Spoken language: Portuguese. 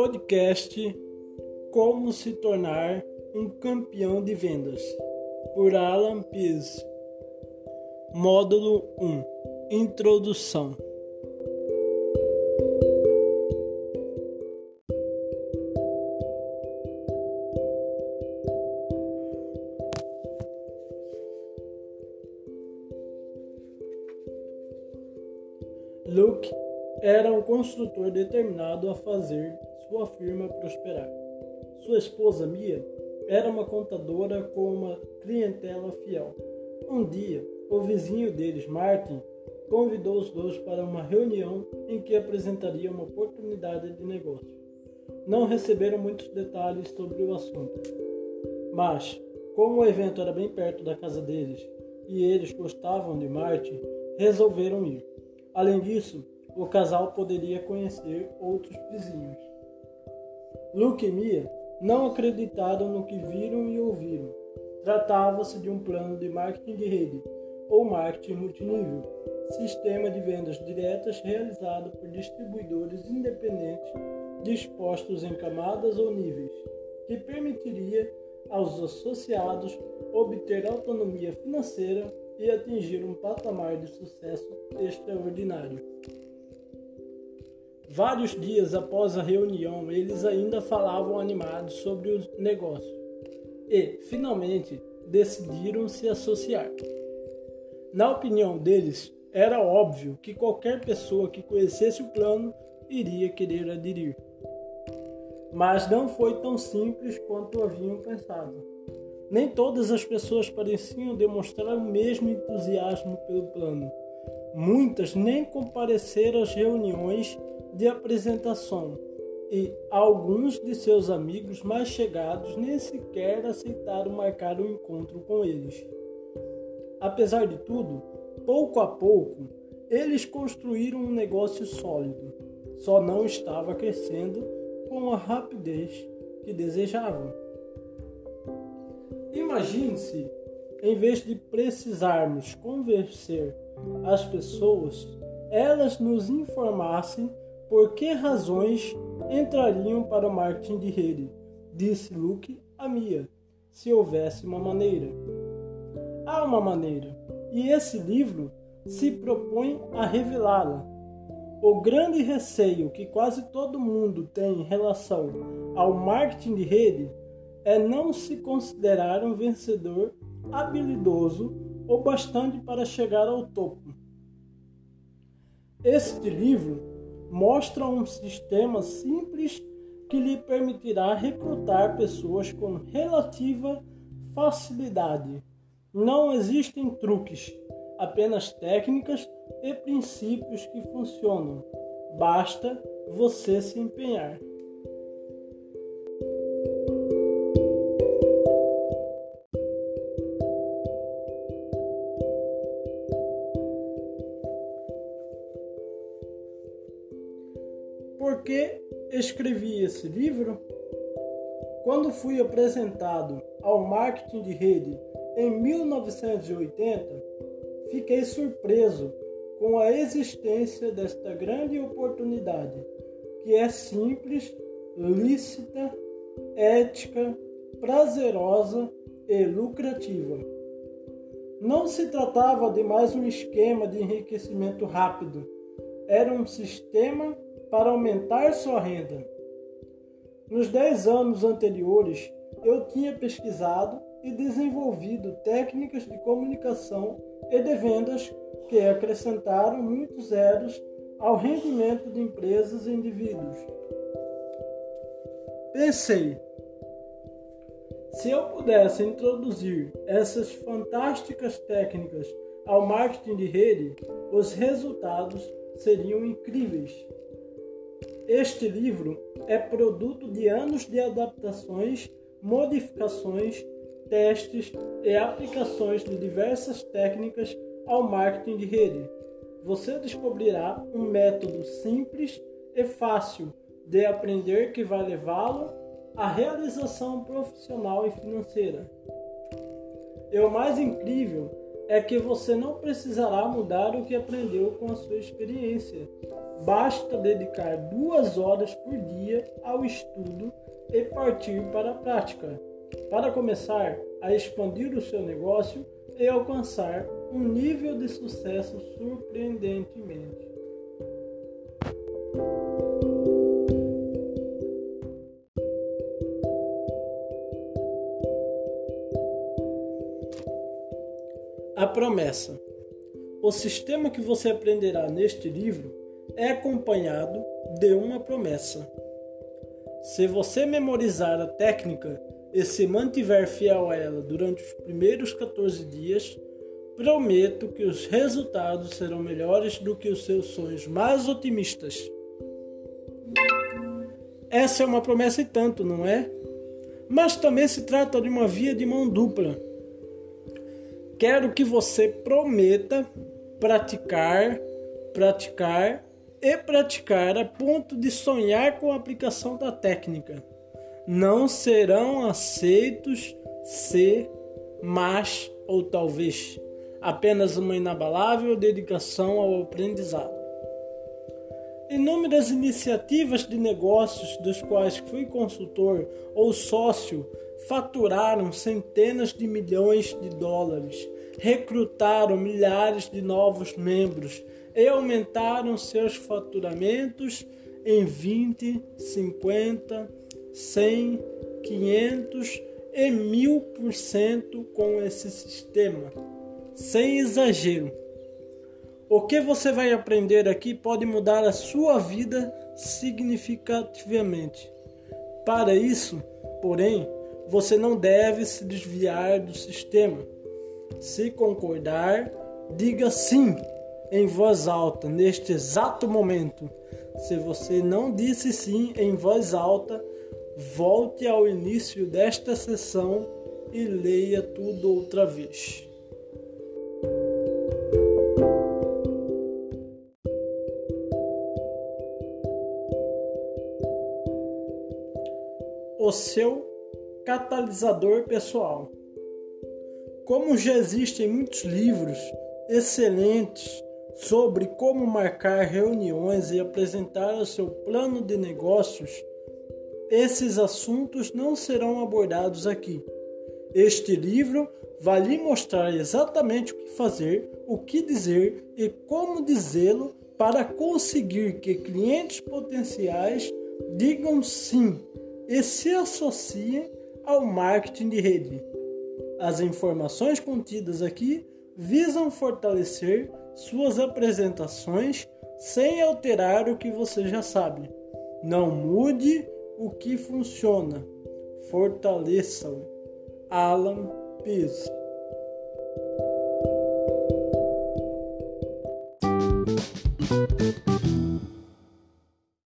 Podcast Como se tornar um campeão de vendas por Alan Pease. Módulo 1 Introdução Luke era um construtor determinado a fazer sua firma prosperar. Sua esposa Mia era uma contadora com uma clientela fiel. Um dia, o vizinho deles, Martin, convidou os dois para uma reunião em que apresentaria uma oportunidade de negócio. Não receberam muitos detalhes sobre o assunto, mas, como o evento era bem perto da casa deles e eles gostavam de Martin, resolveram ir. Além disso, o casal poderia conhecer outros vizinhos. Luke e Mia não acreditaram no que viram e ouviram. Tratava-se de um plano de marketing de rede ou marketing multinível, sistema de vendas diretas realizado por distribuidores independentes dispostos em camadas ou níveis, que permitiria aos associados obter autonomia financeira e atingir um patamar de sucesso extraordinário. Vários dias após a reunião, eles ainda falavam animados sobre o negócio e, finalmente, decidiram se associar. Na opinião deles, era óbvio que qualquer pessoa que conhecesse o plano iria querer aderir. Mas não foi tão simples quanto haviam pensado. Nem todas as pessoas pareciam demonstrar o mesmo entusiasmo pelo plano. Muitas nem compareceram às reuniões de apresentação e alguns de seus amigos mais chegados nem sequer aceitaram marcar um encontro com eles. Apesar de tudo, pouco a pouco, eles construíram um negócio sólido, só não estava crescendo com a rapidez que desejavam. Imagine-se, em vez de precisarmos convencer as pessoas, elas nos informassem por que razões entrariam para o marketing de rede, disse Luke a Mia, se houvesse uma maneira. Há uma maneira, e esse livro se propõe a revelá-la. O grande receio que quase todo mundo tem em relação ao marketing de rede é não se considerar um vencedor habilidoso o bastante para chegar ao topo. Este livro mostra um sistema simples que lhe permitirá recrutar pessoas com relativa facilidade. Não existem truques, apenas técnicas e princípios que funcionam. Basta você se empenhar. Escrevi esse livro? Quando fui apresentado ao marketing de rede em 1980, fiquei surpreso com a existência desta grande oportunidade, que é simples, lícita, ética, prazerosa e lucrativa. Não se tratava de mais um esquema de enriquecimento rápido, era um sistema para aumentar sua renda. Nos 10 anos anteriores, eu tinha pesquisado e desenvolvido técnicas de comunicação e de vendas que acrescentaram muitos zeros ao rendimento de empresas e indivíduos. Pensei, se eu pudesse introduzir essas fantásticas técnicas ao marketing de rede, os resultados seriam incríveis. Este livro é produto de anos de adaptações, modificações, testes e aplicações de diversas técnicas ao marketing de rede. Você descobrirá um método simples e fácil de aprender que vai levá-lo à realização profissional e financeira. E o mais incrível é que você não precisará mudar o que aprendeu com a sua experiência. Basta dedicar duas horas por dia ao estudo e partir para a prática. Para começar a expandir o seu negócio e alcançar um nível de sucesso surpreendentemente. A promessa. O sistema que você aprenderá neste livro é acompanhado de uma promessa. Se você memorizar a técnica e se mantiver fiel a ela durante os primeiros 14 dias, prometo que os resultados serão melhores do que os seus sonhos mais otimistas. Essa é uma promessa e tanto, não é? Mas também se trata de uma via de mão dupla quero que você prometa praticar, praticar e praticar a ponto de sonhar com a aplicação da técnica. Não serão aceitos se, mas ou talvez apenas uma inabalável dedicação ao aprendizado. Inúmeras iniciativas de negócios dos quais fui consultor ou sócio faturaram centenas de milhões de dólares, recrutaram milhares de novos membros e aumentaram seus faturamentos em 20, 50, 100, 500 e 1000% com esse sistema, sem exagero. O que você vai aprender aqui pode mudar a sua vida significativamente. Para isso, porém, você não deve se desviar do sistema. Se concordar, diga sim em voz alta neste exato momento. Se você não disse sim em voz alta, volte ao início desta sessão e leia tudo outra vez. o seu catalisador pessoal. Como já existem muitos livros excelentes sobre como marcar reuniões e apresentar o seu plano de negócios, esses assuntos não serão abordados aqui. Este livro vai lhe mostrar exatamente o que fazer, o que dizer e como dizê-lo para conseguir que clientes potenciais digam sim e se associem ao marketing de rede. As informações contidas aqui visam fortalecer suas apresentações sem alterar o que você já sabe. Não mude o que funciona, fortaleça-o. Alan Pease